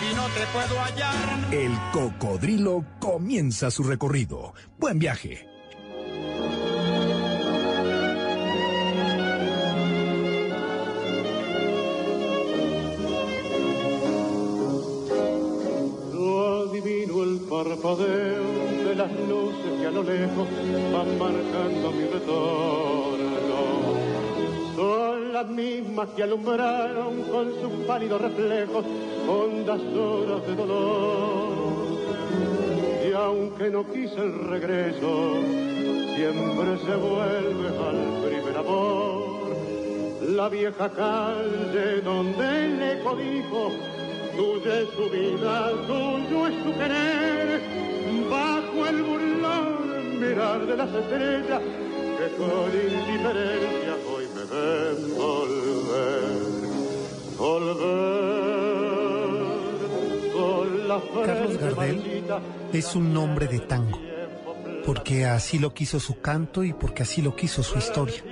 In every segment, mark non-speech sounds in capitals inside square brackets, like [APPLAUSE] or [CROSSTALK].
y no te puedo hallar. El Cocodrilo comienza su recorrido. Buen viaje. Adivino el parpadeo de las luces que a lo lejos van marcando mi retorno. Son las mismas que alumbraron con sus pálidos reflejos hondas horas de dolor. Y aunque no quise el regreso, siempre se vuelve al primer amor. La vieja calle donde el eco dijo Tuya es su vida, tuyo es su querer, bajo el burlón mirar de las estrellas que con indiferencia ven volver, volver con la Carlos Gardel es un nombre de tango, porque así lo quiso su canto y porque así lo quiso su historia.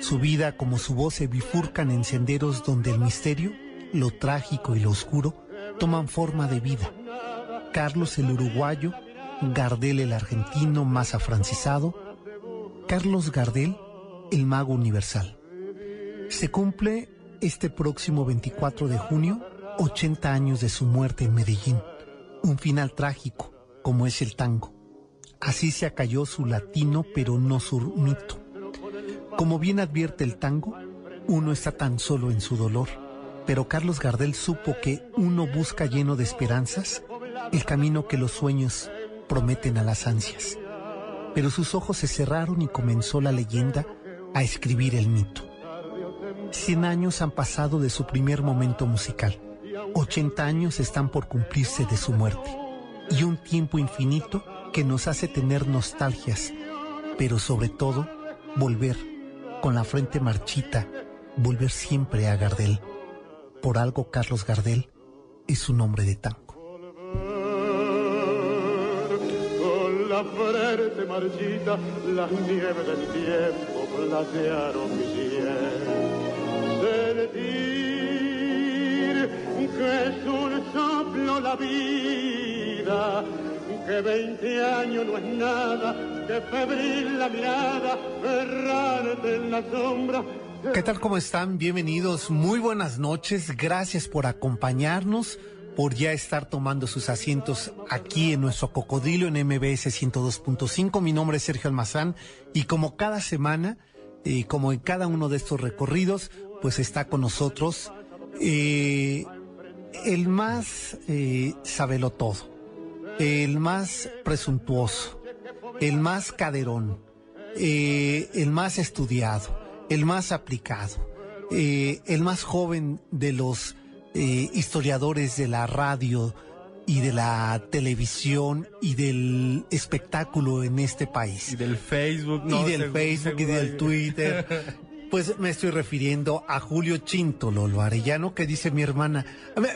Su vida como su voz se bifurcan en senderos donde el misterio, lo trágico y lo oscuro toman forma de vida. Carlos el uruguayo, Gardel el argentino más afrancisado, Carlos Gardel el mago universal. Se cumple este próximo 24 de junio 80 años de su muerte en Medellín. Un final trágico, como es el tango. Así se acalló su latino, pero no su mito. Como bien advierte el tango, uno está tan solo en su dolor, pero Carlos Gardel supo que uno busca lleno de esperanzas el camino que los sueños prometen a las ansias. Pero sus ojos se cerraron y comenzó la leyenda a escribir el mito. Cien años han pasado de su primer momento musical. 80 años están por cumplirse de su muerte. Y un tiempo infinito que nos hace tener nostalgias, pero sobre todo volver con la frente marchita, volver siempre a Gardel. Por algo Carlos Gardel es su nombre de tango. la frente marchita, del tiempo platearon mi piel. Sentir que es un soplo la vida, que veinte años no es nada, que febril la mirada, errarte en la sombra. ¿Qué tal? ¿Cómo están? Bienvenidos. Muy buenas noches. Gracias por acompañarnos, por ya estar tomando sus asientos aquí en nuestro cocodrilo en MBS 102.5. Mi nombre es Sergio Almazán y como cada semana, y como en cada uno de estos recorridos, pues está con nosotros eh, el más eh, sabelo todo, el más presuntuoso, el más caderón, eh, el más estudiado, el más aplicado, eh, el más joven de los eh, historiadores de la radio y de la televisión y del espectáculo en este país. Y del Facebook, ¿no? y del Facebook y Twitter. [LAUGHS] Pues me estoy refiriendo a Julio Chintololo Arellano, que dice mi hermana.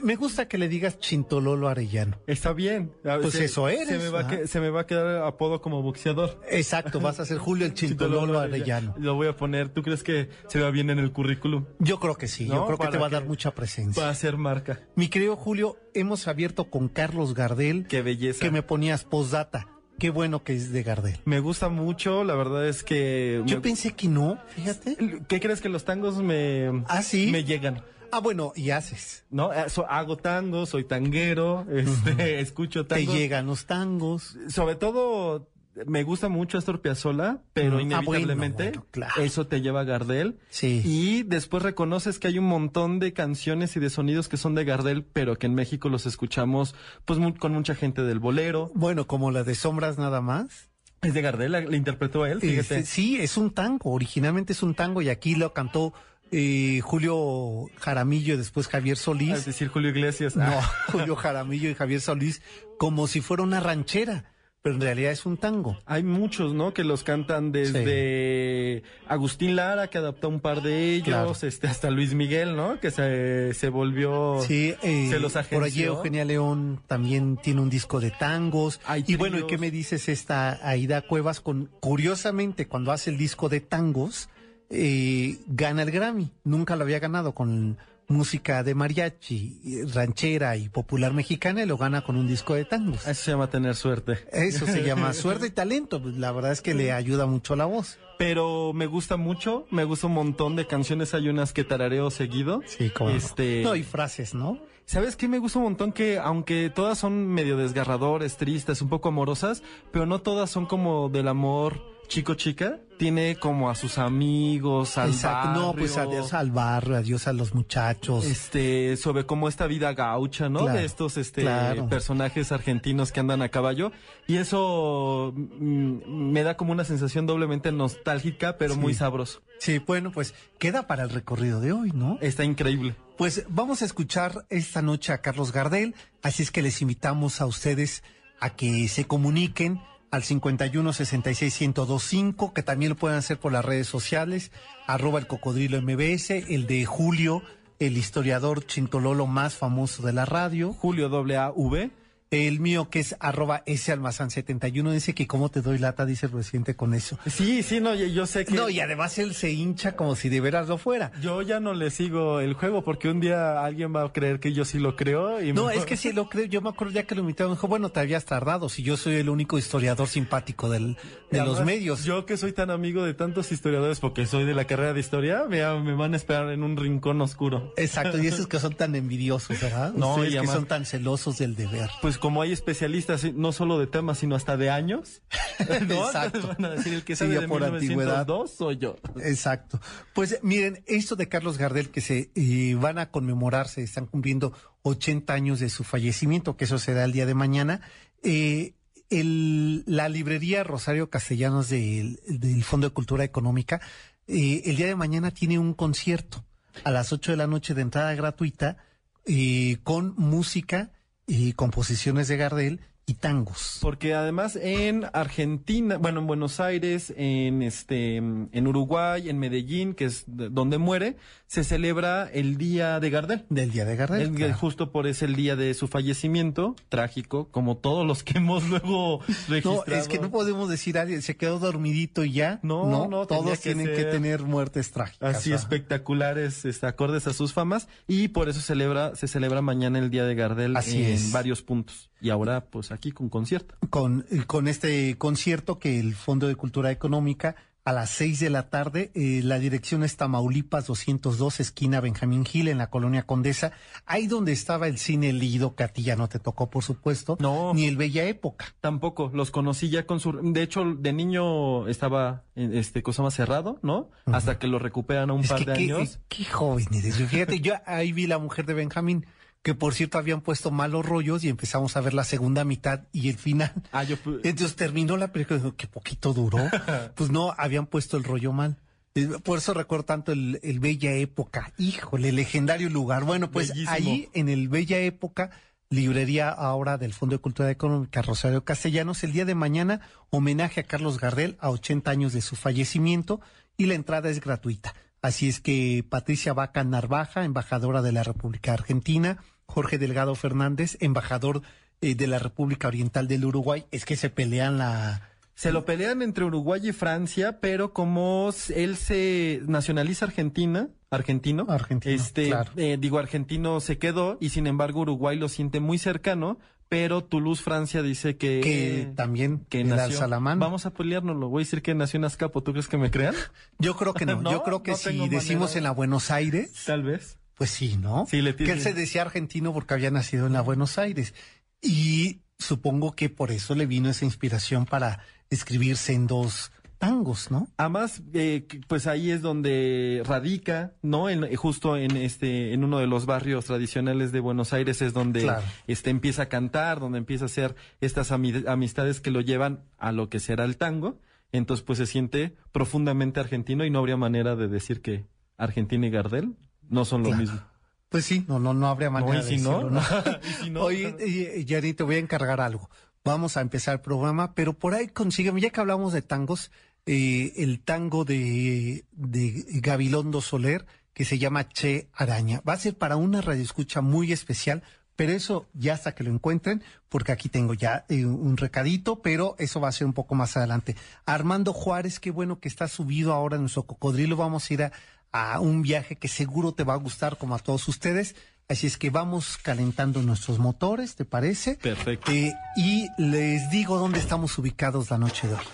Me gusta que le digas Chintololo Arellano. Está bien. Pues eso eres, Se me, va que- se me va a quedar apodo como boxeador. Exacto, vas a ser Julio el [LAUGHS] Chintololo Arellano. Lo voy a poner. ¿Tú crees que se va bien en el currículum? Yo creo que sí, yo creo que te va a dar mucha presencia. Va a ser marca. Mi querido Julio, hemos abierto con Carlos Gardel, Qué belleza. que me ponías postdata. Qué bueno que es de Gardel. Me gusta mucho. La verdad es que... Yo me- pensé que no, fíjate. ¿Qué crees que los tangos me... Ah, sí. Me llegan. Ah, bueno, y haces. ¿No? Eh, hago tango, soy tanguero, este, [LAUGHS] escucho Te tango. llegan los tangos. Sobre todo, me gusta mucho Astor Piazzolla, pero Mm, ah, inevitablemente bueno, bueno, claro. eso te lleva a Gardel. Sí. Y después reconoces que hay un montón de canciones y de sonidos que son de Gardel, pero que en México los escuchamos pues con mucha gente del bolero. Bueno, como la de Sombras nada más. Es de Gardel, la, la interpretó él, fíjate. Este, sí, es un tango. Originalmente es un tango y aquí lo cantó eh, Julio Jaramillo y después Javier Solís. Es decir, Julio Iglesias. No, Ah, [LAUGHS] Julio Jaramillo y Javier Solís, como si fuera una ranchera. Pero en realidad es un tango. Hay muchos, ¿no? Que los cantan desde Agustín Lara, que adaptó un par de ellos, este, hasta Luis Miguel, ¿no? Que se, se volvió, sí, eh, se los agenció. Por allí Eugenia León también tiene un disco de tangos. Hay y bueno, ¿y qué me dices esta Aida Cuevas? con Curiosamente, cuando hace el disco de tangos, eh, gana el Grammy. Nunca lo había ganado con música de mariachi, ranchera y popular mexicana y lo gana con un disco de tangos. Eso se llama tener suerte. Eso se llama [LAUGHS] suerte y talento. Pues la verdad es que le ayuda mucho la voz. Pero me gusta mucho, me gusta un montón de canciones, hay unas que tarareo seguido. Sí, como. Este, no, y frases, ¿no? ¿Sabes qué? Me gusta un montón que, aunque todas son medio desgarradores, tristes, un poco amorosas, pero no todas son como del amor chico-chica. Tiene como a sus amigos, al Exacto, barrio. no, pues adiós al barrio, adiós a los muchachos. Este, sobre cómo esta vida gaucha, ¿no? Claro, de estos, este, claro. personajes argentinos que andan a caballo. Y eso mm, me da como una sensación doblemente nostálgica, pero Sí. muy sabroso. Sí, bueno, pues queda para el recorrido de hoy, ¿no? Está increíble. Pues vamos a escuchar esta noche a Carlos Gardel, así es que les invitamos a ustedes a que se comuniquen al 51 66 1025, que también lo pueden hacer por las redes sociales, arroba el cocodrilo MBS, el de Julio, el historiador chintololo más famoso de la radio, Julio W. el mío que es arroba ese almazán 71, dice que cómo te doy lata, dice el presidente con eso. Sí, sí, no, yo, yo sé que. No, y además él se hincha como si de veras lo fuera. Yo ya no le sigo el juego porque un día alguien va a creer que yo sí lo creo. Y No, me- es que sí lo creo. Yo me acuerdo ya que lo invitaron, dijo, bueno, te habías tardado. Si yo soy el único historiador simpático del, de los medios. Yo que soy tan amigo de tantos historiadores porque soy de la carrera de historia, me, me van a esperar en un rincón oscuro. Exacto, y esos [LAUGHS] que son tan envidiosos, ¿verdad? No, Ustedes y que son tan celosos del deber. Pues como hay especialistas, no solo de temas, sino hasta de años. [LAUGHS] [LAUGHS] ¿no? Exacto. Van a decir, el que Sí, de por 1902 soy yo. Exacto. Pues miren, esto de Carlos Gardel que se eh, van a conmemorar, se están cumpliendo 80 años de su fallecimiento, que eso será el día de mañana. Eh, el- la librería Rosario Castellanos del, del Fondo de Cultura Económica, eh, el día de mañana tiene un concierto a las 8 de la noche de entrada gratuita eh, con música y composiciones de Gardel y tangos. Porque además en Argentina, bueno, en Buenos Aires, en este, en Uruguay, en Medellín, que es de- donde muere, se celebra el día de Gardel. Del día de Gardel. El- claro. Justo por es el día de su fallecimiento, trágico, como todos los que hemos [LAUGHS] luego registrado. No, es que no podemos decir alguien se quedó dormidito y ya. No, no, tenía todos que tienen que tener muertes trágicas. Así espectaculares, este, acordes a sus famas, y por eso celebra, se celebra mañana el día de Gardel Así en es. varios puntos. Y ahora, pues aquí con concierto. Con, con este concierto que el Fondo de Cultura Económica a las seis de la tarde, eh, la dirección es Tamaulipas 202, esquina Benjamín Gil, en la colonia Condesa, ahí donde estaba el cine Lido, que a ti ya no te tocó, por supuesto, No. ni el Bella Época. Tampoco, los conocí ya con su... De hecho, de niño estaba, en este, cosa más cerrado, ¿no? Hasta que lo recuperan a un Es par que de qué, años. qué joven eres. Fíjate, yo ahí vi la mujer de Benjamín, que por cierto habían puesto malos rollos y empezamos a ver la segunda mitad y el final. Ah, yo... Entonces terminó la película, que poquito duró. [LAUGHS] Pues no, habían puesto el rollo mal. Eh, Por eso recuerdo tanto el, el Bella Época. Híjole, legendario lugar. Bueno, pues Bellísimo. ahí en el Bella Época, librería ahora del Fondo de Cultura Económica Rosario Castellanos, el día de mañana, homenaje a Carlos Gardel a 80 años de su fallecimiento y la entrada es gratuita. Así es que Patricia Vaca Narvaja, embajadora de la República Argentina, Jorge Delgado Fernández, embajador eh, de la República Oriental del Uruguay, es que se pelean la... Se lo pelean entre Uruguay y Francia, pero como él se nacionaliza argentina, argentino, Argentino, este, claro. eh, digo argentino se quedó y sin embargo Uruguay lo siente muy cercano, pero Toulouse, Francia dice que que también que nació. Salamán. Vamos a peleárnoslo, voy a decir que nació en Azcapo, ¿tú crees que me crean? Yo creo que no. [LAUGHS] No, Yo creo que no si decimos en la Buenos Aires, Tal vez. Pues sí, ¿no? Sí, le que él tiene- se decía argentino porque había nacido en la Buenos Aires. Y supongo que por eso le vino esa inspiración para escribirse en dos tangos, ¿no? Además, eh, pues ahí es donde radica, ¿no? En, eh, justo en este, en uno de los barrios tradicionales de Buenos Aires es donde Claro. este empieza a cantar, donde empieza a hacer estas ami- amistades que lo llevan a lo que será el tango. Entonces, pues se siente profundamente argentino y no habría manera de decir que Argentina y Gardel no son lo Claro. mismo. Pues sí, no, no, no habría manera No, y si no, decirlo, ¿no? [LAUGHS] y si no, Oye, Yanni, te voy a encargar algo. vamos a empezar el programa, pero por ahí consígueme, ya que hablamos de tangos, eh, el tango de, de Gabilondo Soler, que se llama Che Araña. Va a ser para una radioescucha muy especial, pero eso ya hasta que lo encuentren, porque aquí tengo ya eh, un recadito, pero eso va a ser un poco más adelante. Armando Juárez, qué bueno que está subido ahora en nuestro cocodrilo. Vamos a ir a, a un viaje que seguro te va a gustar como a todos ustedes. Así es que vamos calentando nuestros motores, ¿te parece? Perfecto. Eh, y les digo dónde estamos ubicados la noche de hoy.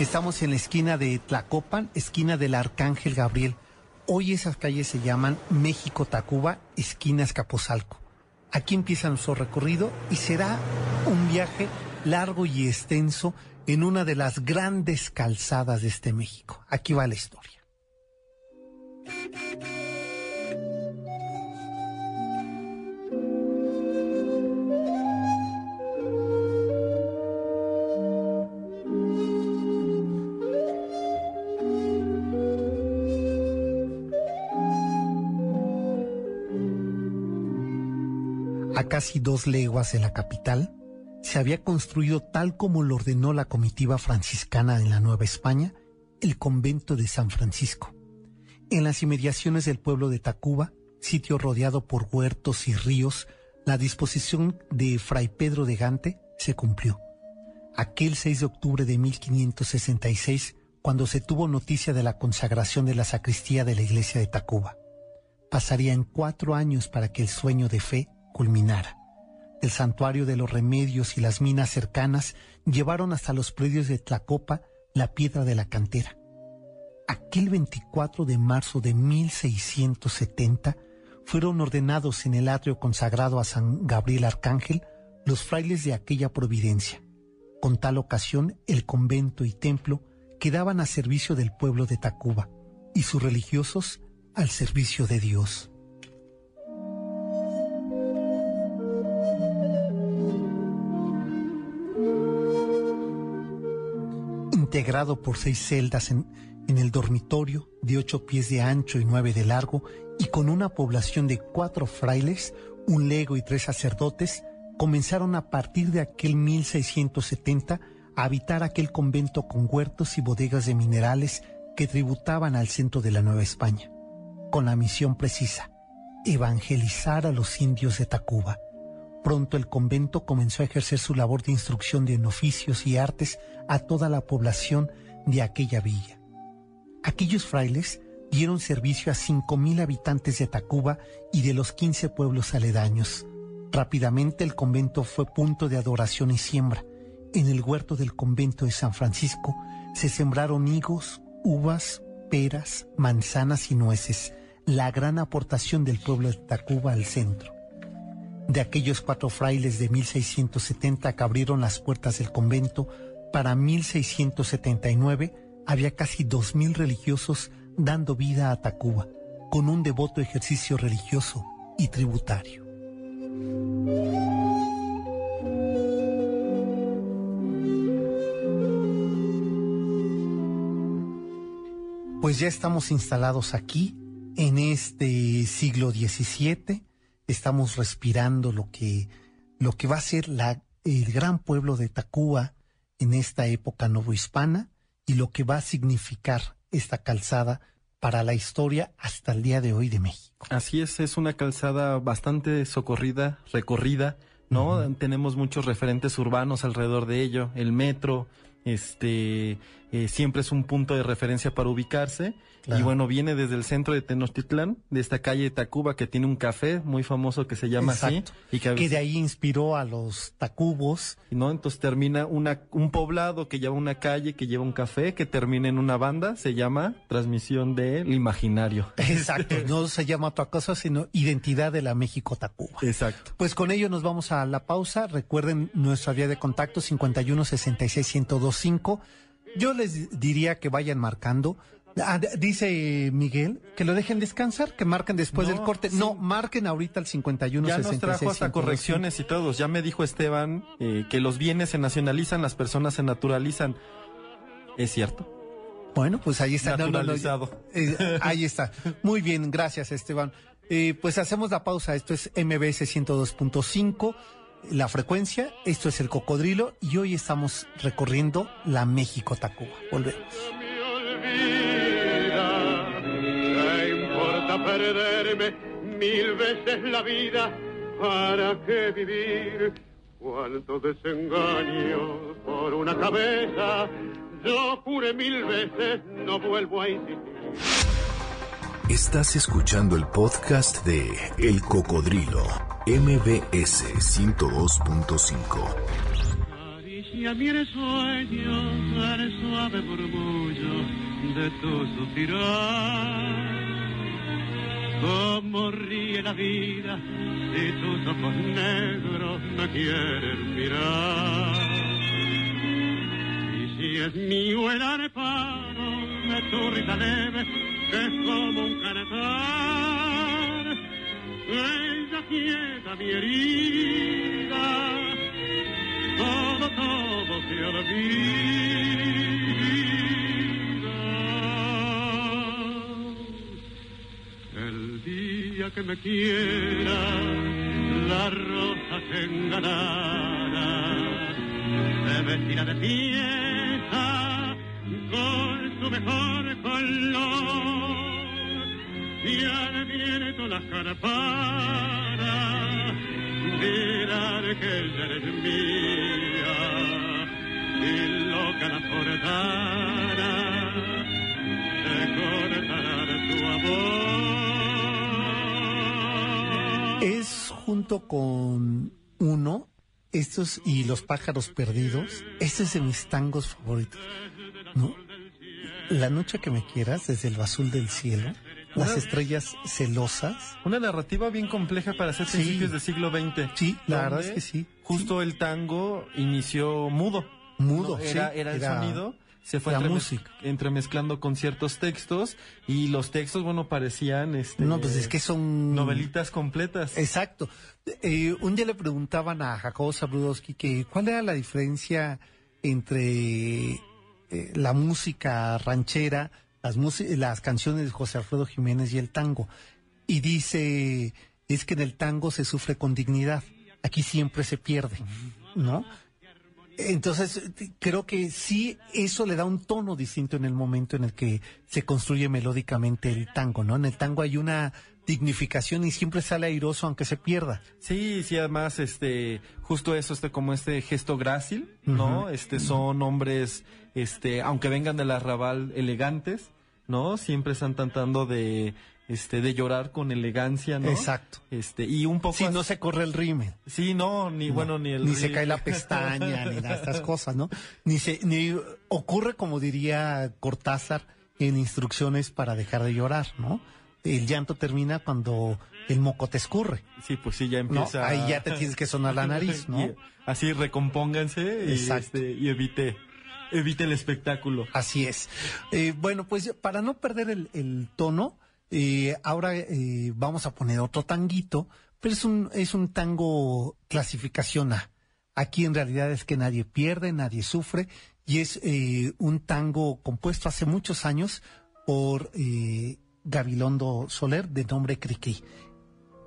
Estamos en la esquina de Tlacopan, esquina del Arcángel Gabriel. Hoy esas calles se llaman México Tacuba, esquina Escapozalco. Aquí empieza nuestro recorrido y será un viaje largo y extenso en una de las grandes calzadas de este México. Aquí va la historia. A casi dos leguas de la capital, se había construido tal como lo ordenó la comitiva franciscana en la Nueva España, el convento de San Francisco. En las inmediaciones del pueblo de Tacuba, sitio rodeado por huertos y ríos, la disposición de Fray Pedro de Gante se cumplió. Aquel 6 de octubre de 1566, cuando se tuvo noticia de la consagración de la sacristía de la iglesia de Tacuba. Pasarían cuatro años para que el sueño de fe culminara. El santuario de los remedios y las minas cercanas llevaron hasta los predios de Tlacopa la piedra de la cantera. Aquel 24 de marzo de 1670 fueron ordenados en el atrio consagrado a San Gabriel Arcángel los frailes de aquella providencia. Con tal ocasión, el convento y templo quedaban a servicio del pueblo de Tacuba y sus religiosos al servicio de Dios. integrado por seis celdas en, en, el dormitorio de ocho pies de ancho y nueve de largo y con una población de cuatro frailes, un lego y tres sacerdotes, comenzaron a partir de aquel 1670 a habitar aquel convento con huertos y bodegas de minerales que tributaban al centro de la Nueva España, con la misión precisa, evangelizar a los indios de Tacuba. Pronto el convento comenzó a ejercer su labor de instrucción de oficios y artes a toda la población de aquella villa. Aquellos frailes dieron servicio a cinco mil habitantes de Tacuba y de los quince pueblos aledaños. Rápidamente el convento fue punto de adoración y siembra. En el huerto del convento de San Francisco se sembraron higos, uvas, peras, manzanas y nueces, la gran aportación del pueblo de Tacuba al centro. De aquellos cuatro frailes de 1670 que abrieron las puertas del convento, para 1679 había casi dos mil religiosos dando vida a Tacuba, con un devoto ejercicio religioso y tributario. Pues ya estamos instalados aquí, en este siglo XVII, estamos respirando lo que, lo que va a ser el gran pueblo de Tacuba en esta época novohispana y lo que va a significar esta calzada para la historia hasta el día de hoy de México. Así es, es una calzada bastante socorrida, recorrida, ¿no? Uh -huh. Tenemos muchos referentes urbanos alrededor de ello, el metro, este, eh, siempre es un punto de referencia para ubicarse. Claro. Y bueno, viene desde el centro de Tenochtitlán, de esta calle de Tacuba, que tiene un café muy famoso que se llama Exacto. así. Y que, de ahí inspiró a los tacubos. ¿no? Entonces termina una, un poblado que lleva una calle, que lleva un café, que termina en una banda, se llama Transmisión del Imaginario. Exacto, [LAUGHS] no se llama otra cosa, sino Identidad de la México Tacuba. Exacto. Pues con ello nos vamos a la pausa. Recuerden nuestra vía de contacto 51 66 1025. Yo les diría que vayan marcando. Ah, dice Miguel que lo dejen descansar, que marquen después no, del corte. sí. No, marquen ahorita al 51 Ya 66 nos trajo hasta 125. correcciones y todos. Ya me dijo Esteban eh, que los bienes se nacionalizan, las personas se naturalizan. ¿Es cierto? Bueno, pues ahí está. No, no, no, Naturalizado. eh, ahí está. Muy bien, gracias Esteban. Eh, pues hacemos la pausa. Esto es MBS 102.5. la frecuencia. Esto es el cocodrilo y hoy estamos recorriendo la México Tacuba. Volvemos. ¿Qué importa perderme mil veces la vida? ¿Para qué vivir? Cuánto desengaño por una cabeza. Yo juré mil veces, no vuelvo a insistir. Estás escuchando el podcast de El Cocodrilo, MBS 102.5. Acaricia mi sueño, el suave murmullo de tu suspirar. Cómo ríe la vida si tus ojos negros me quieren mirar. Y si es mío el areparo de tu risa leve, que es como un cantar, ella quieta mi herida, todo, todo se olvida. Que me quiera, la rosa se engalará, se vestirá de fiesta con su mejor color. Y al viento las carpara, dirá que eres mía, y loca la portara, se cortará de tu amor. Junto con uno, estos y los pájaros perdidos, este es de mis tangos favoritos. ¿no? La noche que me quieras, desde el azul del cielo, las estrellas celosas. Una narrativa bien compleja para ser Sí. principios del siglo XX. Sí, la verdad es que sí. Justo el tango inició mudo. Mudo, ¿no? sí, Era, era el era sonido. Se fue la música. entremezclando con ciertos textos y los textos, bueno, parecían este, No, pues es que son... novelitas completas. Exacto. Eh, un día le preguntaban a Jacobo Zabludowski que cuál era la diferencia entre eh, la música ranchera, las, las canciones de José Alfredo Jiménez y el tango. Y dice, es que en el tango se sufre con dignidad, aquí siempre se pierde, ¿no? Entonces, creo que sí, eso le da un tono distinto en el momento en el que se construye melódicamente el tango, ¿no? En el tango hay una dignificación y siempre sale airoso aunque se pierda. Sí, sí, además, este, justo eso, este, como este gesto grácil, ¿no? Este, son hombres, este, aunque vengan del arrabal elegantes, ¿no? Siempre están tratando de, este, de llorar con elegancia, ¿no? Exacto. Este, y un poco... Si as- no se corre el rímel. Sí, no, ni bueno, ni el... ni se cae la [LAUGHS] pestaña, ni de estas cosas, ¿no? Ni se, ni ocurre como diría Cortázar en instrucciones para dejar de llorar, ¿no? El llanto termina cuando el moco te escurre, Sí, pues sí, ya ¿no? empieza... Ahí ya te tienes que sonar la nariz, ¿no? [LAUGHS] Y así recompónganse y, este, y evite, evite el espectáculo. Así es. Eh, bueno, pues para no perder el, el tono, eh, ahora eh, vamos a poner otro tanguito, pero es un, es un tango clasificación A. Aquí en realidad es que nadie pierde, nadie sufre, y es eh, un tango compuesto hace muchos años por eh, Gabilondo Soler, de nombre Cricri.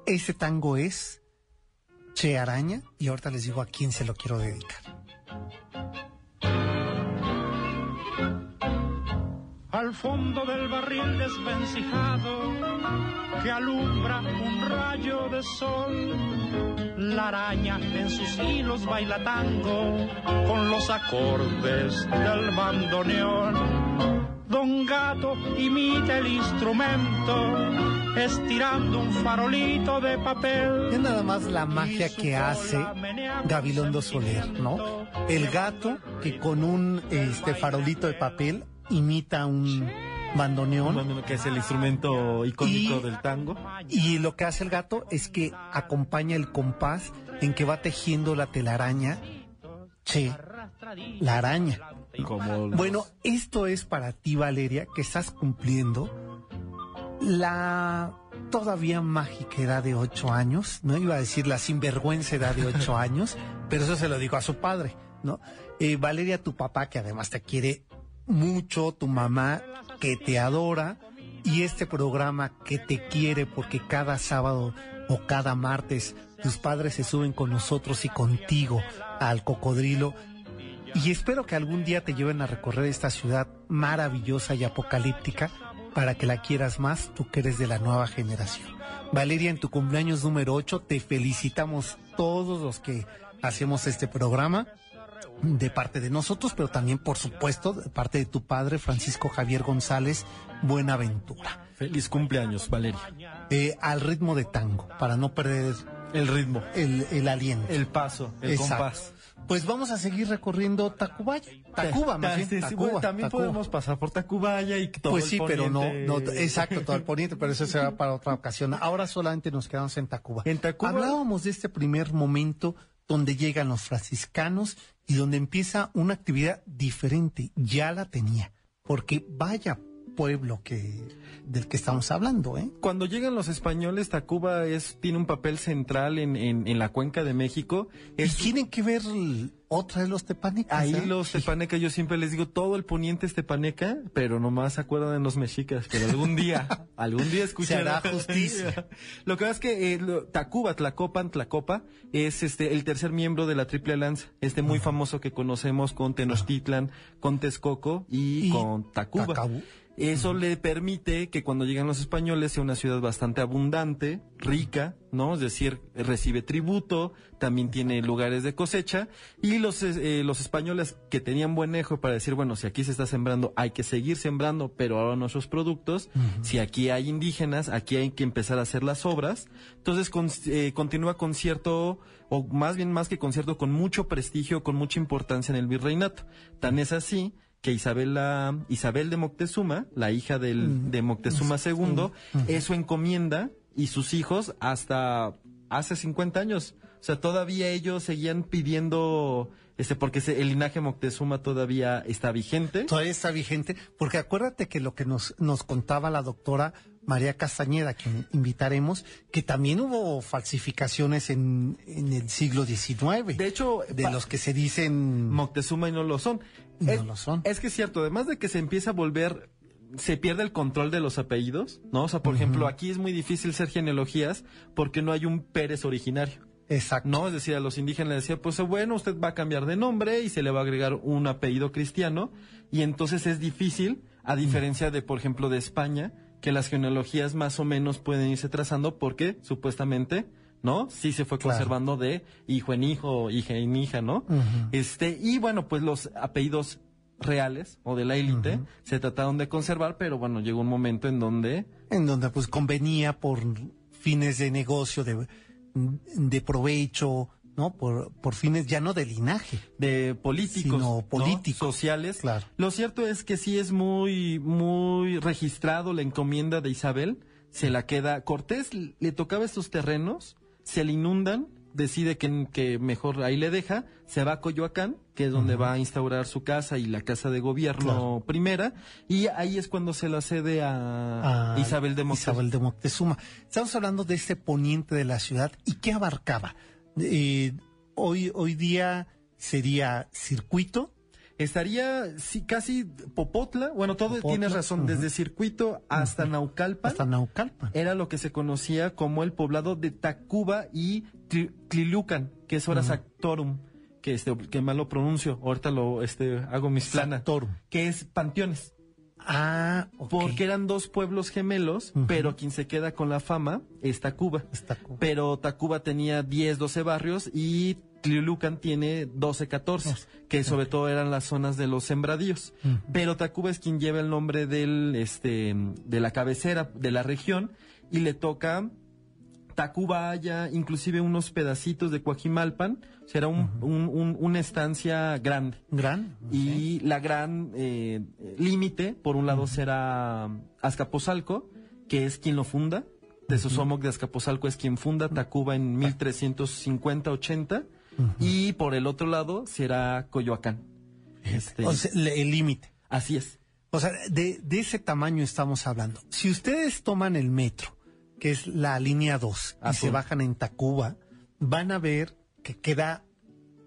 Ese tango es Che Araña, y ahorita les digo a quién se lo quiero dedicar. Al fondo del barril desvencijado que alumbra un rayo de sol. La araña en sus hilos baila tango con los acordes del bandoneón. Don Gato imita el instrumento estirando un farolito de papel. Es nada más la magia que hace Gabilondo Soler, ¿no? El gato que con un este farolito de papel imita un bandoneón Bueno, que es el instrumento icónico Y- del tango. y lo que hace el gato es que acompaña el compás en que va tejiendo la telaraña. Che, la araña. Como Bueno, esto es para ti, Valeria, que estás cumpliendo la todavía mágica edad de ocho años, no iba a decir la sinvergüenza edad de ocho [LAUGHS] años, pero eso se lo digo a su padre, ¿no? Eh, Valeria, tu papá, que además te quiere mucho, tu mamá, que te adora, y este programa que te quiere porque cada sábado o cada martes tus padres se suben con nosotros y contigo al cocodrilo. Y espero que algún día te lleven a recorrer esta ciudad maravillosa y apocalíptica para que la quieras más, tú que eres de la nueva generación. Valeria, en tu cumpleaños número 8 te felicitamos todos los que hacemos este programa de parte de nosotros, pero también, por supuesto, de parte de tu padre, Francisco Javier González Buenaventura. Feliz cumpleaños, Valeria. Eh, al ritmo de tango, para no perder El ritmo, el, el aliento. el paso, el Exacto. compás. Pues vamos a seguir recorriendo Tacubaya. Tacuba, más bien. Sí, sí, Tacuba, bueno, también Tacuba. podemos pasar por Tacubaya y todo Pues el sí, pero no, exacto, todo el poniente, pero eso será para otra ocasión. Ahora solamente nos quedamos en Tacuba. En Tacuba- Hablábamos de este primer momento donde llegan los franciscanos y donde empieza una actividad diferente. Ya la tenía, porque vaya pueblo que del que estamos hablando, ¿eh? Cuando llegan los españoles, Tacuba es, tiene un papel central en, en, en la cuenca de México. Es, y tienen que ver otra de los tepanecas. ahí ¿eh? los tepanecas, yo siempre les digo, todo el poniente es tepaneca, pero nomás se acuerdan de los mexicas. Pero algún día, [LAUGHS] algún día escuchará justicia. [LAUGHS] Lo que pasa es que eh, lo- Tacuba, Tlacopan, Tlacopa, es este el tercer miembro de la Triple Lanza, este muy famoso que conocemos con Tenochtitlan, con Texcoco y, Y con Tacuba. Tacabu. Eso le permite que cuando llegan los españoles sea una ciudad bastante abundante, rica, ¿no? Es decir, recibe tributo, también tiene lugares de cosecha y los, eh, los españoles que tenían buen ejo para decir, bueno, si aquí se está sembrando, hay que seguir sembrando, pero ahora nuestros productos, si aquí hay indígenas, aquí hay que empezar a hacer las obras. Entonces con- eh, continúa con cierto, o más bien más que con cierto, con mucho prestigio, con mucha importancia en el virreinato. Tan es así que Isabel, la- Isabel de Moctezuma, la hija del, de Moctezuma II, es su encomienda y sus hijos hasta hace 50 años. O sea, todavía ellos seguían pidiendo, este, porque el linaje Moctezuma todavía está vigente. Todavía está vigente, porque acuérdate que lo que nos, nos contaba la doctora María Castañeda, a quien invitaremos, que también hubo falsificaciones en, en el siglo XIX. De hecho, de los que se dicen Moctezuma y no lo son. No es, lo son. Es que es cierto, además de que se empieza a volver, se pierde el control de los apellidos, ¿no? O sea, por ejemplo, aquí es muy difícil ser genealogías porque no hay un Pérez originario. exacto. No, es decir, a los indígenas les decía, pues bueno, usted va a cambiar de nombre y se le va a agregar un apellido cristiano. Y entonces es difícil, a diferencia de, por ejemplo, de España, que las genealogías más o menos pueden irse trazando porque supuestamente, ¿no? Sí se fue Claro. conservando de hijo en hijo, hija en hija, ¿no? Este, y bueno, pues los apellidos reales o de la élite se trataron de conservar, pero bueno, llegó un momento en donde En donde pues convenía por fines de negocio, de, de provecho, ¿no? Por, por fines ya no de linaje. de políticos, Sino ¿no? políticos, sociales. claro. Lo cierto es que sí es muy, muy registrado la encomienda de Isabel. Se la queda. Cortés le tocaba estos terrenos, se le inundan, decide que, que mejor ahí le deja, se va a Coyoacán, que es donde va a instaurar su casa y la casa de gobierno Claro. primera, y ahí es cuando se la cede a, a Isabel de Moctezuma. Isabel de Moctezuma. Estamos hablando de este poniente de la ciudad y qué abarcaba. Eh, hoy, hoy día sería circuito, Estaría sí, casi Popotla, bueno, todo Popotla, tienes razón, desde circuito hasta Naucalpan. hasta Naucalpan. era lo que se conocía como el poblado de Tacuba y Tli- Tlilucan, que es ahora Sactorum, que este que mal lo pronuncio, ahorita lo este hago mis planas, Sactorum. que es panteones, Ah, ok. porque eran dos pueblos gemelos, pero quien se queda con la fama es Tacuba. Es Tacuba. Pero Tacuba tenía 10, 12 barrios y Tlilucan tiene 12, 14, que sobre todo eran las zonas de los sembradíos. Pero Tacuba es quien lleva el nombre del, este, de la cabecera de la región y le toca Tacubaya, inclusive unos pedacitos de Coajimalpan. O era un- un- un- una estancia grande. Gran. Y la gran eh, límite, por un lado, será Azcapotzalco, que es quien lo funda. Tezosomoc de Azcapotzalco es quien funda Tacuba en 1350-80. Y por el otro lado será Coyoacán. Este, O sea, el límite. así es. O sea, de, de ese tamaño estamos hablando. Si ustedes toman el metro, que es la línea 2, y se bajan en Tacuba, van a ver que queda,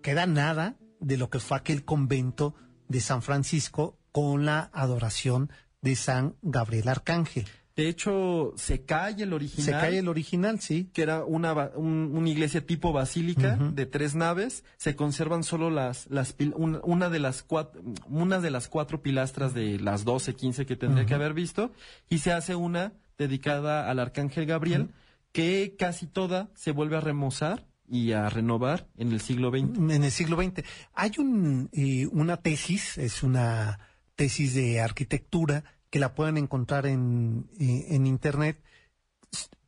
queda nada de lo que fue aquel convento de San Francisco con la adoración de San Gabriel Arcángel. De hecho, se cae el original. Se cae el original, sí. que era una, un- una iglesia tipo basílica de tres naves, se conservan solo las, las un- una de las cuatro, una de las cuatro pilastras de las 12, 15 que tendría que haber visto, y se hace una dedicada al arcángel Gabriel, que casi toda se vuelve a remozar y a renovar en el siglo XX. En el siglo XX. Hay un, eh, una tesis, es una tesis de arquitectura que la pueden encontrar en, eh, en internet,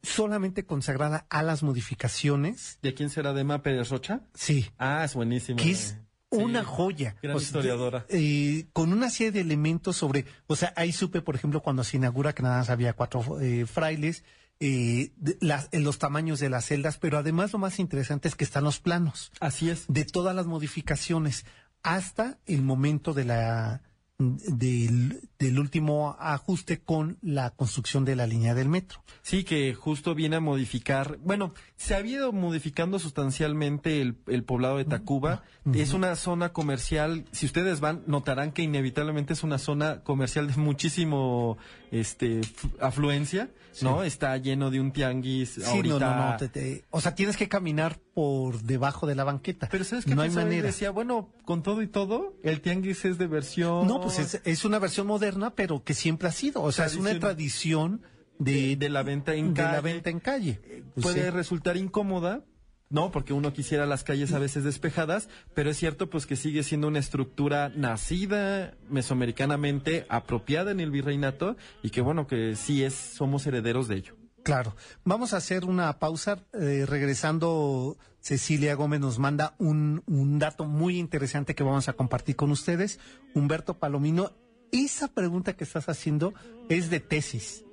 solamente consagrada a las modificaciones. ¿De quién será Dema Pérez Rocha? Sí. Ah, es buenísimo. que es Sí. una joya. Gran O sea, historiadora. eh, con una serie de elementos sobre, o sea, ahí supe, por ejemplo, cuando se inaugura que nada más había cuatro eh, frailes, eh, de- las- en los tamaños de las celdas, pero además lo más interesante es que están los planos Así es. de todas las modificaciones hasta el momento de la del, del último ajuste con la construcción de la línea del metro. Sí, que justo viene a modificar, bueno, se ha ido modificando sustancialmente el, el poblado de Tacuba. Es una zona comercial, si ustedes van, notarán que inevitablemente es una zona comercial de muchísimo este afluencia, ¿no? Está lleno de un tianguis Sí, ahorita. no, no, no. te- te- o sea, tienes que caminar por debajo de la banqueta. Pero ¿sabes qué? No hay manera. Decía, bueno, con todo y todo, el tianguis es de versión... No, pues es, es una versión moderna, pero que siempre ha sido. O sea, es una Tradición. de, de la venta en de la calle. venta en calle. Pues puede sí. resultar incómoda, ¿no? Porque uno quisiera las calles a veces despejadas, pero es cierto pues que sigue siendo una estructura nacida mesoamericanamente, apropiada en el virreinato y que bueno, que sí es, somos herederos de ello. Claro. Vamos a hacer una pausa. eh, regresando, Cecilia Gómez nos manda un, un dato muy interesante que vamos a compartir con ustedes. Humberto Palomino, esa pregunta que estás haciendo es de tesis.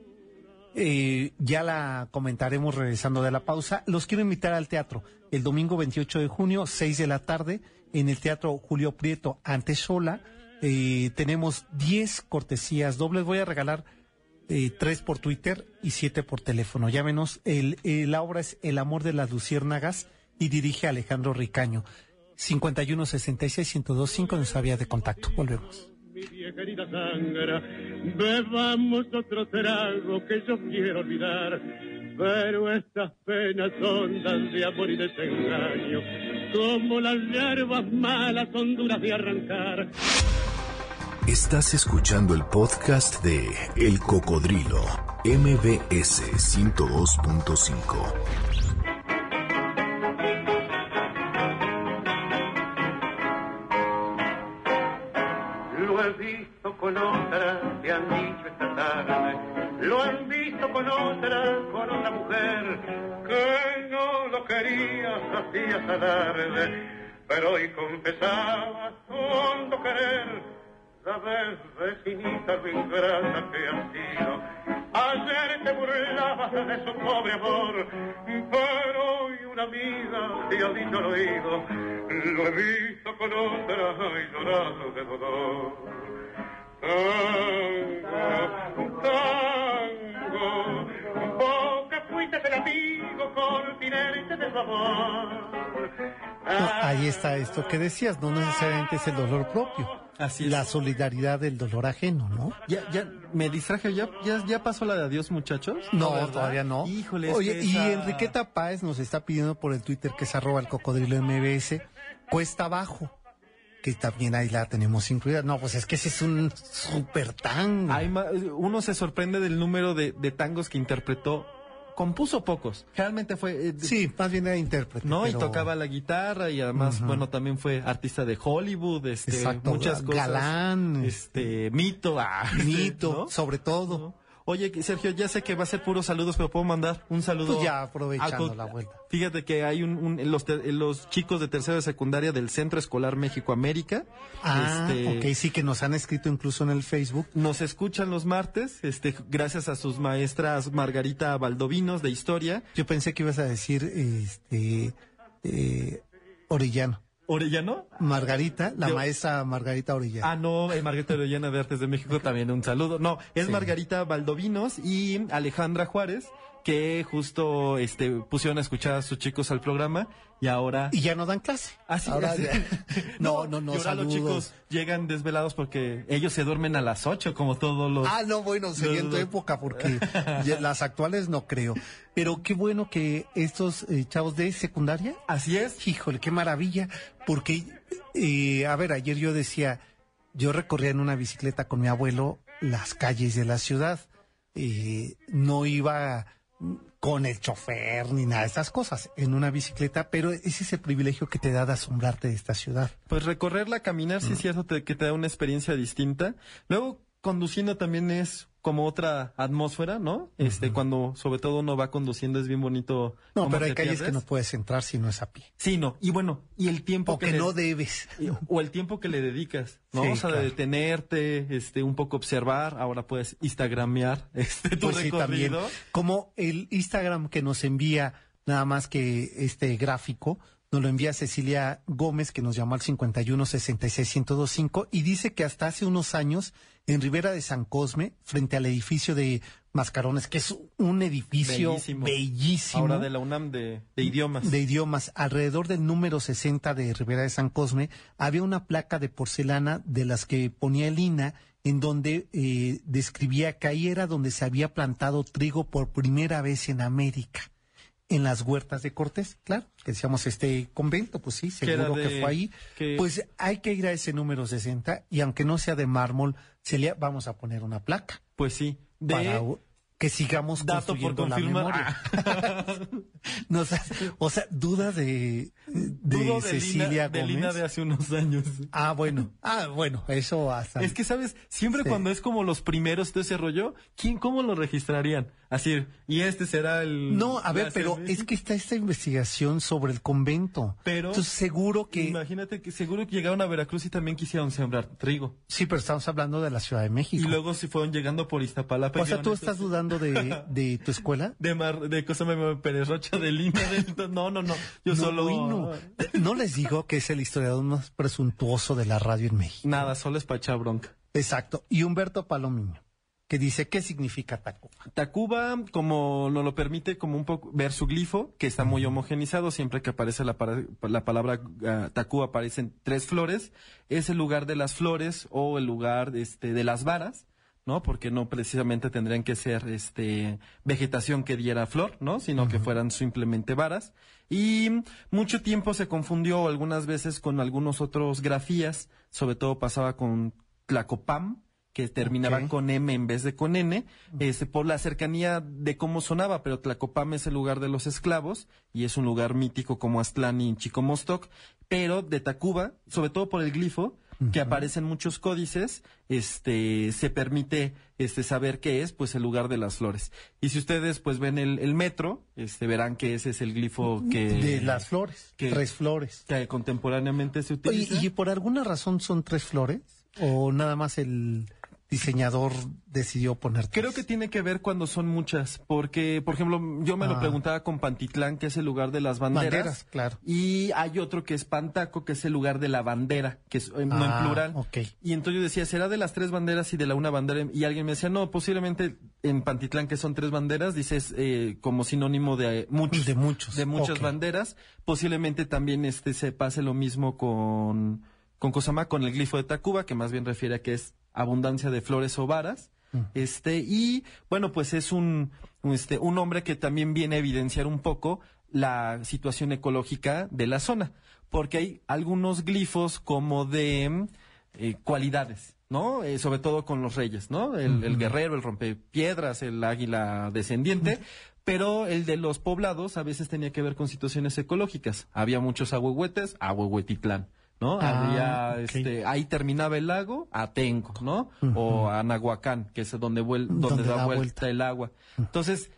Eh, ya la comentaremos regresando de la pausa. Los quiero invitar al teatro el domingo 28 de junio, 6 de la tarde, en el Teatro Julio Prieto, Antesola. Eh, tenemos 10 cortesías dobles. Voy a regalar eh, tres por Twitter y siete por teléfono. Llámenos. El, eh, la obra es El amor de las luciérnagas y dirige Alejandro Ricaño. 51 66 1025 nuestra vía de contacto. Volvemos. Mi vieja herida sangra. Bebamos otro trago que yo quiero olvidar. Pero estas penas hondas de amor y desengaño, como las hierbas malas son duras de arrancar. Estás escuchando el podcast de El Cocodrilo, MBS 102.5. con otra, te han dicho esta tarde. Lo han visto con otra, con otra mujer que no lo querías, hacías alarde. Pero hoy confesabas hondo querer. Vez vecinita lo ingrata que has sido. Ayer te burlabas de su pobre amor, pero hoy una amiga te ha dicho al oído. Lo he visto con otra y llorado de dolor. Tango, tango, vos que fuiste el amigo continente de su amor. No, ahí está esto que decías, no necesariamente es el dolor propio. Así es. La solidaridad del dolor ajeno, ¿no? Ya, ya, me distraje, ya, ya, ya pasó la de adiós, muchachos. No, ¿verdad? todavía no. Híjole, es Oye, que y esa- Enriqueta Páez nos está pidiendo por el Twitter que es arroba el cocodrilo MBS, cuesta abajo, que también ahí la tenemos incluida. No, pues es que ese es un súper tango. Hay uno se sorprende del número de, de tangos que interpretó. Compuso pocos. Realmente fue. eh, Sí, más bien era intérprete. No, y pero- tocaba la guitarra y además, bueno, también fue artista de Hollywood, este, Exacto, muchas cosas. galán. Este, mito, ah, [LAUGHS] Mito, ¿no? sobre todo. Oye, Sergio, ya sé que va a ser puros saludos, pero puedo mandar un saludo. Pues ya, aprovechando la vuelta. Fíjate que hay un, un- los, te- los chicos de tercera de secundaria del Centro Escolar México América. Ah, este, ok, sí que nos han escrito incluso en el Facebook. Nos escuchan los martes, este, gracias a sus maestras Margarita Valdovinos de historia. Yo pensé que ibas a decir, este, eh, Orellano. ¿Orellano? Margarita, la Yo- maestra Margarita Orellano. Ah, no, eh, Margarita Orellana de Artes de México también un saludo. No, es Sí. Margarita Valdovinos y Alejandra Juárez, que justo este pusieron a escuchar a sus chicos al programa y ahora Y ya no dan clase. Así Ahora [LAUGHS] es. ya- [LAUGHS] No, no, no, y ahora los chicos llegan desvelados porque ellos se duermen a las 8 como todos los Ah, no, bueno, [LAUGHS] no. época, porque las actuales no creo. Pero qué bueno que estos eh, chavos de secundaria, Así es. híjole, qué maravilla, porque, eh, a ver, ayer yo decía, yo recorría en una bicicleta con mi abuelo las calles de la ciudad, eh, no iba con el chofer ni nada de esas cosas en una bicicleta, pero ese es el privilegio que te da de asombrarte de esta ciudad. Pues recorrerla, caminar, sí es cierto te- que te da una experiencia distinta. Luego, conduciendo también es como otra atmósfera, ¿no? Este, cuando sobre todo uno va conduciendo es bien bonito. No, pero hay calles que no puedes entrar si no es a pie. Sí, no. Y bueno, y el tiempo O que no debes. [LAUGHS] o el tiempo que le dedicas, ¿no? Sí, o sea, de detenerte, este, un poco observar. Ahora puedes instagramear [LAUGHS] este tu Pues sí, también. recorrido. Como el Instagram que nos envía nada más que este gráfico, nos lo envía Cecilia Gómez, que nos llamó al 51 66 1025 y dice que hasta hace unos años en Rivera de San Cosme, frente al edificio de Mascarones, que es un edificio Bellísimo. bellísimo, Ahora de la UNAM de, de idiomas. de idiomas, alrededor del número 60 de Rivera de San Cosme, había una placa de porcelana de las que ponía el INA, en donde eh, describía que ahí era donde se había plantado trigo por primera vez en América. En las huertas de Cortés, claro, que decíamos este convento, pues sí, seguro que de- fue ahí. que- Pues hay que ir a ese número 60 y aunque no sea de mármol, se le vamos a poner una placa Pues sí. De para que sigamos dato por construyendo la confirmar. memoria. No, o sea, o sea, duda de, de Dudo de Cecilia Lina, de Gómez. Lina de hace unos años. Ah, bueno. Ah, bueno, eso hasta. Es que, ¿sabes? Siempre Sí. cuando es como los primeros de ese rollo, ¿quién, ¿cómo lo registrarían? Así, y este será el... No, a ver, pero es que está esta investigación sobre el convento. Pero- Entonces, seguro que. Imagínate que seguro que llegaron a Veracruz y también quisieron sembrar trigo. Sí, pero estamos hablando de la Ciudad de México. Y luego si fueron llegando por Iztapalapa. o sea, ¿tú estos- estás dudando de, [LAUGHS] de tu escuela? De, Mar, de cosa me Pérez Rocha, de Lina. de- no, no, no. Yo no, solo... bueno. no les digo que es el historiador más presuntuoso de la radio en México. Nada, solo es para echar bronca. Exacto. Y Humberto Palomiño, que dice, ¿qué significa Tacuba? Tacuba, como nos lo permite, como un poco ver su glifo, que está muy homogenizado, siempre que aparece la, para- la palabra ah, Tacuba aparecen tres flores, es el lugar de las flores o el lugar este, de las varas, ¿no? Porque no precisamente tendrían que ser este vegetación que diera flor, ¿no? Sino que fueran simplemente varas. Y mucho tiempo se confundió algunas veces con algunos otros grafías, sobre todo pasaba con Tlacopam, que terminaban Ok. con M en vez de con N, este, por la cercanía de cómo sonaba, pero Tlacopam es el lugar de los esclavos y es un lugar mítico como Aztlán y Chicomostoc, pero de Tacuba, sobre todo por el glifo, que aparece en muchos códices, este, se permite este, saber qué es, pues el lugar de las flores. Y si ustedes pues ven el, el metro, este, verán que ese es el glifo que, de las flores. que- tres flores. que contemporáneamente se utiliza. ¿y por alguna razón son tres flores? ¿O nada más el diseñador decidió poner? Creo que tiene que ver cuando son muchas, porque, por ejemplo, yo me lo Ah. preguntaba con Pantitlán, que es el lugar de las banderas. Banderas, claro. Y hay otro que es Pantaco, que es el lugar de la bandera, que es eh, no Ah, en plural. ok. Y entonces yo decía, ¿será de las tres banderas y de la una bandera? Y alguien me decía, no, posiblemente en Pantitlán, que son tres banderas, dices eh, como sinónimo de eh, muchos. De muchos, De muchas banderas. Posiblemente también este se pase lo mismo con, con Cosama, con el glifo de Tacuba, que más bien refiere a que es abundancia de flores o varas. Mm. Este, y bueno, pues es un, este, un hombre que también viene a evidenciar un poco la situación ecológica de la zona, porque hay algunos glifos como de eh, cualidades, ¿no? Eh, sobre todo con los reyes, ¿no? El, el guerrero, el rompepiedras, el águila descendiente. Pero el de los poblados a veces tenía que ver con situaciones ecológicas. Había muchos ahuehuetes, ahuehuetitlán, ¿no? Ah, Había, este, ahí terminaba el lago, Atenco, ¿no? O Anahuacán, que es donde, vuel- donde, Donde da, da vuelta, vuelta. el agua. Entonces,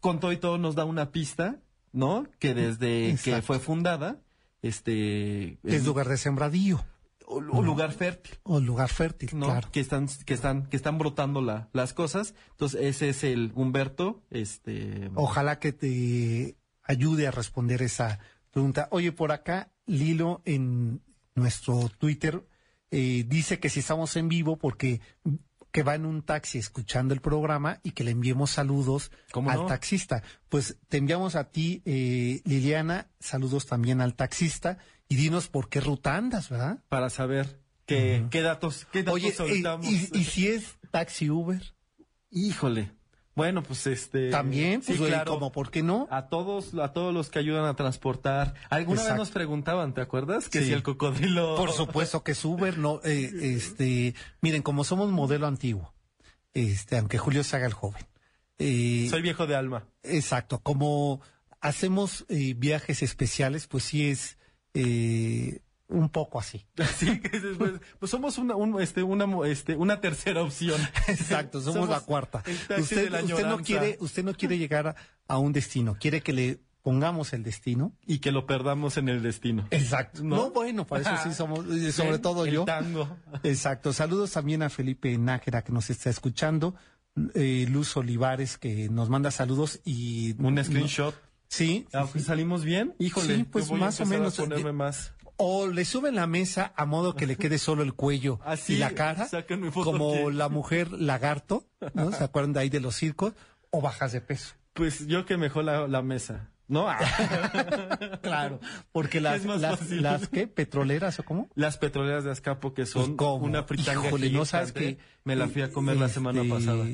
con todo y todo nos da una pista, ¿no? Que desde que fue fundada, este... Es lugar de sembradío o- o lugar fértil. o lugar fértil, ¿no? claro. Que están, que están, que están brotando la- las cosas. Entonces, ese es el Humberto, este. Ojalá que te ayude a responder esa pregunta. Oye, por acá, Lilo en nuestro Twitter eh, dice que si estamos en vivo porque que va en un taxi escuchando el programa y que le enviemos saludos ¿Cómo al no? taxista. Pues te enviamos a ti, eh, Liliana, saludos también al taxista y dinos por qué ruta andas, ¿verdad? Para saber qué, qué datos, qué datos Oye, eh, y si es taxi Uber, Híjole. Bueno, pues este. también, pues sí, claro. como por qué no? A todos, a todos los que ayudan a transportar. Alguna vez nos preguntaban, ¿te acuerdas? Que Sí. si el cocodrilo. Por supuesto que es Uber, no, eh, este, miren, como somos modelo antiguo, este, aunque Julio se haga el joven. eh, Soy viejo de alma. Exacto, como hacemos eh, viajes especiales, pues sí es eh, un poco así. [LAUGHS] Que pues, pues somos una, un, este, una, este, una tercera opción. Exacto, somos, la cuarta. Usted, la usted no quiere, usted no quiere llegar a, a un destino, quiere que le pongamos el destino. Y que lo perdamos en el destino. Exacto. ¿No? No, bueno, para eso sí somos, eh, sobre todo el yo. tango. Exacto. Saludos también a Felipe Nájera que nos está escuchando. Eh, Luz Olivares que nos manda saludos y Un screenshot. Sí. Aunque salimos bien, híjole. Sí, pues más o menos, ponerme eh, más. O le suben la mesa a modo que le quede solo el cuello Así, [LAUGHS] y la cara, como la mujer lagarto, ¿no? ¿Se acuerdan de ahí de los circos? O bajas de peso. Pues yo que mejor la, la mesa. ¿No? Ah. [LAUGHS] Claro, porque las, las, ¿qué? ¿Petroleras o cómo? Las petroleras de Azcapo que son Pues, ¿cómo? una fritanga Híjole, no sabes que Me la fui a comer la semana este, pasada.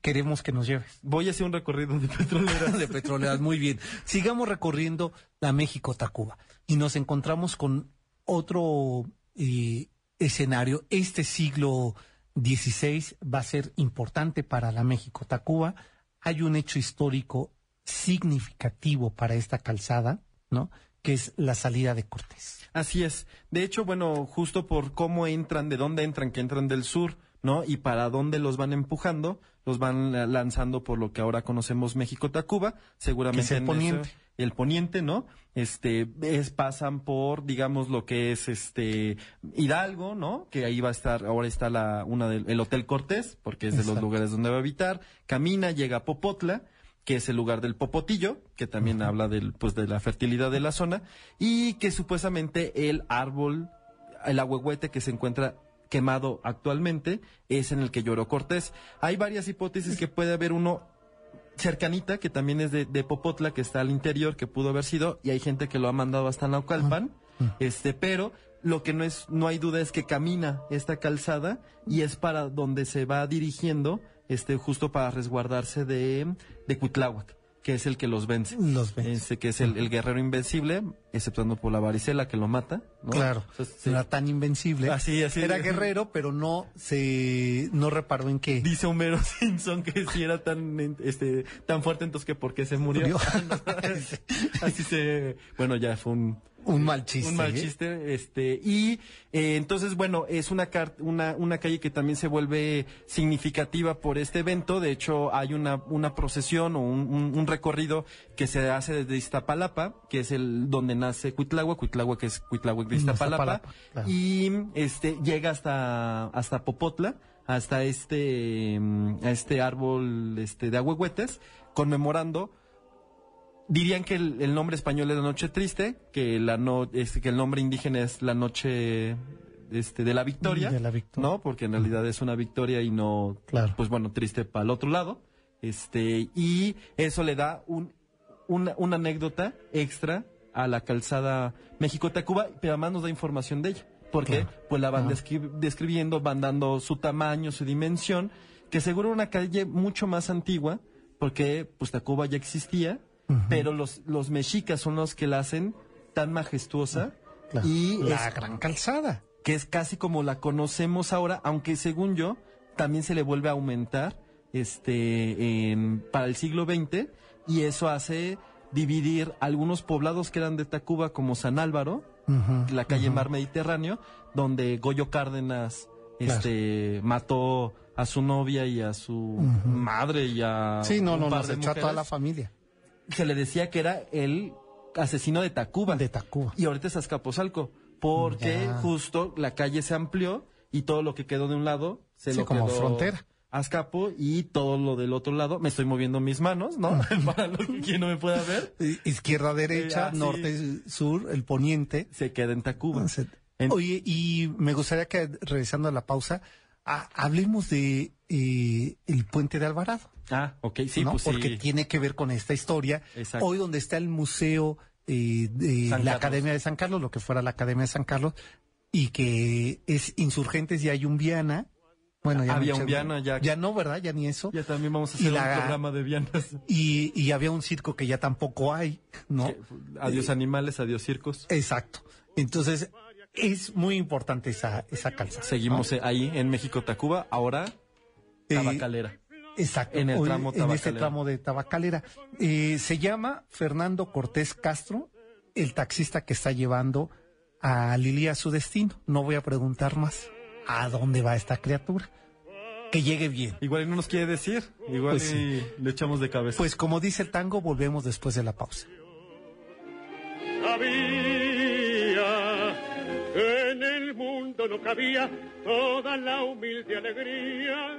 Queremos que nos lleves. Voy a hacer un recorrido de [LAUGHS] petroleras. de petroleras, muy bien. Sigamos recorriendo la México-Tacuba y nos encontramos con otro eh, escenario. Este siglo XVI va a ser importante para la México-Tacuba. Hay un hecho histórico significativo para esta calzada, ¿no? Que es la salida de Cortés. Así es. De hecho, bueno, justo por cómo entran, de dónde entran, que entran del sur, ¿no? Y para dónde los van empujando, los van lanzando por lo que ahora conocemos México-Tacuba, seguramente Que es el en poniente. ese- el poniente, ¿no? Este, es, pasan por, digamos, lo que es este Hidalgo, ¿no? Que ahí va a estar, ahora está la, una del, el Hotel Cortés, porque es de los lugares donde va a habitar, camina, llega a Popotla, que es el lugar del popotillo, que también habla del, pues, de la fertilidad de la zona, y que supuestamente el árbol, el ahuehuete que se encuentra quemado actualmente, es en el que lloró Cortés. Hay varias hipótesis que puede haber uno cercanita, que también es de, de Popotla, que está al interior, que pudo haber sido, y hay gente que lo ha mandado hasta Naucalpan, este, pero lo que no es, no hay duda es que camina esta calzada y es para donde se va dirigiendo, este, justo para resguardarse de, de Cuitláhuac, que es el que los vence. Los vence. Este, que es el, el guerrero invencible, exceptuando por la varicela que lo mata, ¿no? Claro, Entonces, sí. no era tan invencible. Así, así. Era guerrero, pero no se no reparó en qué. Dice Homero [LAUGHS] Simpson que si era tan este tan fuerte entonces que por qué se murió. Murió. [LAUGHS] Así se bueno ya fue un Un mal chiste. un mal ¿eh? chiste este y eh, entonces bueno es una car- una una calle que también se vuelve significativa por este evento de hecho hay una una procesión o un, un- un recorrido que se hace desde Iztapalapa que es el donde nace Cuitláhuac Cuitláhuac que es Cuitláhuac de Iztapalapa Iztapalapa, claro. y este llega hasta hasta Popotla hasta este mm, a este árbol este de ahuehuetes conmemorando dirían que el, el nombre español es la noche triste que la no este, que el nombre indígena es la noche este de la victoria De la victoria. no porque en realidad es una victoria y no Claro. pues bueno triste para el otro lado este y eso le da un una, una anécdota extra a la calzada México-Tacuba, pero además nos da información de ella. Porque Claro. pues la van descri- describiendo, van dando su tamaño, su dimensión, que seguro una calle mucho más antigua, porque pues Tacuba ya existía, pero los, los mexicas son los que la hacen tan majestuosa y la es- gran calzada. que es casi como la conocemos ahora, aunque según yo también se le vuelve a aumentar este en- para el siglo XX y eso hace dividir algunos poblados que eran de Tacuba como San Álvaro, la calle. Mar Mediterráneo, donde Goyo Cárdenas Claro. este mató a su novia y a su madre y a Sí, no, un no, par de echó a toda la familia Se le decía que era el asesino de Tacuba. de Tacuba. Y ahorita es Azcapotzalco, porque Ya. justo la calle se amplió y todo lo que quedó de un lado se Sí, lo como quedó frontera. Azcapo y todo lo del otro lado. Me estoy moviendo mis manos, ¿no? [LAUGHS] [LAUGHS] Para lo que quien no me pueda ver, Izquierda, derecha, Eh, ah, sí. norte, sur, el poniente. se queda en Tacuba. En- Oye, y me gustaría que, regresando a la pausa, Ah, hablemos de eh, el puente de Alvarado. Ah, ok, sí, ¿no? pues Porque sí. tiene que ver con esta historia. Exacto. Hoy donde está el museo eh, de San la Carlos. Academia de San Carlos, lo que fuera la Academia de San Carlos, y que es Insurgentes y hay un Viana. Bueno, ya Había no, un Viana, ya- Ya no, ¿verdad? Ya ni eso. Ya también vamos a hacer la- un programa de viandas. Y, y había un circo que ya tampoco hay, ¿no? Que- Adiós animales, adiós circos. Exacto. Entonces, es muy importante esa, esa calzada. Seguimos eh, ahí en México Tacuba, ahora Eh, Tabacalera. Exacto. En el hoy- tramo En este tramo de Tabacalera. Eh, se llama Fernando Cortés Castro, el taxista que está llevando a Lili a su destino. No voy a preguntar más. ¿A dónde va esta criatura? Que llegue bien. Igual no nos quiere decir, igual Pues y le echamos de cabeza. Pues como dice el tango, volvemos después de la pausa. Sabía que en el mundo no cabía toda la humilde alegría.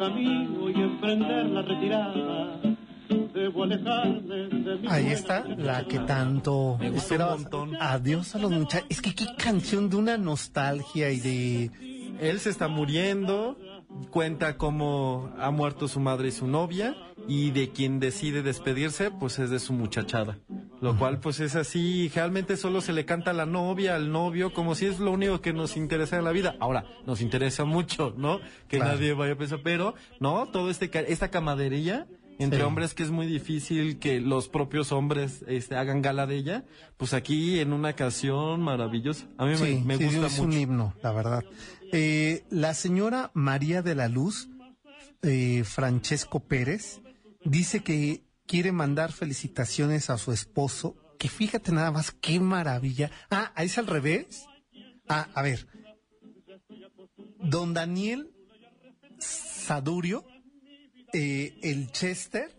me toca a mí hoy emprender la retirada, debo alejarme de mi Ahí está la que tanto Me gustó esperabas. un montón. Adiós a los muchachos. Es que qué canción de una nostalgia y de... Él se está muriendo, cuenta cómo ha muerto su madre y su novia, y de quien decide despedirse, pues es de su muchachada. Lo cual, pues es así, realmente solo se le canta a la novia, al novio, como si es lo único que nos interesa en la vida. Ahora, nos interesa mucho, ¿no? Que Claro. nadie vaya a pensar, pero, ¿no? Todo este, esta camadería entre Sí. hombres que es muy difícil que los propios hombres este, hagan gala de ella, pues aquí en una canción maravillosa. A mí me- Sí, me, sí, gusta es un himno, la verdad. Eh, la señora María de la Luz, eh, Francesco Pérez, dice que quiere mandar felicitaciones a su esposo, que fíjate nada más, qué maravilla. Ah, es al revés. Ah, a ver. Don Daniel Sadurio, eh, el Chester,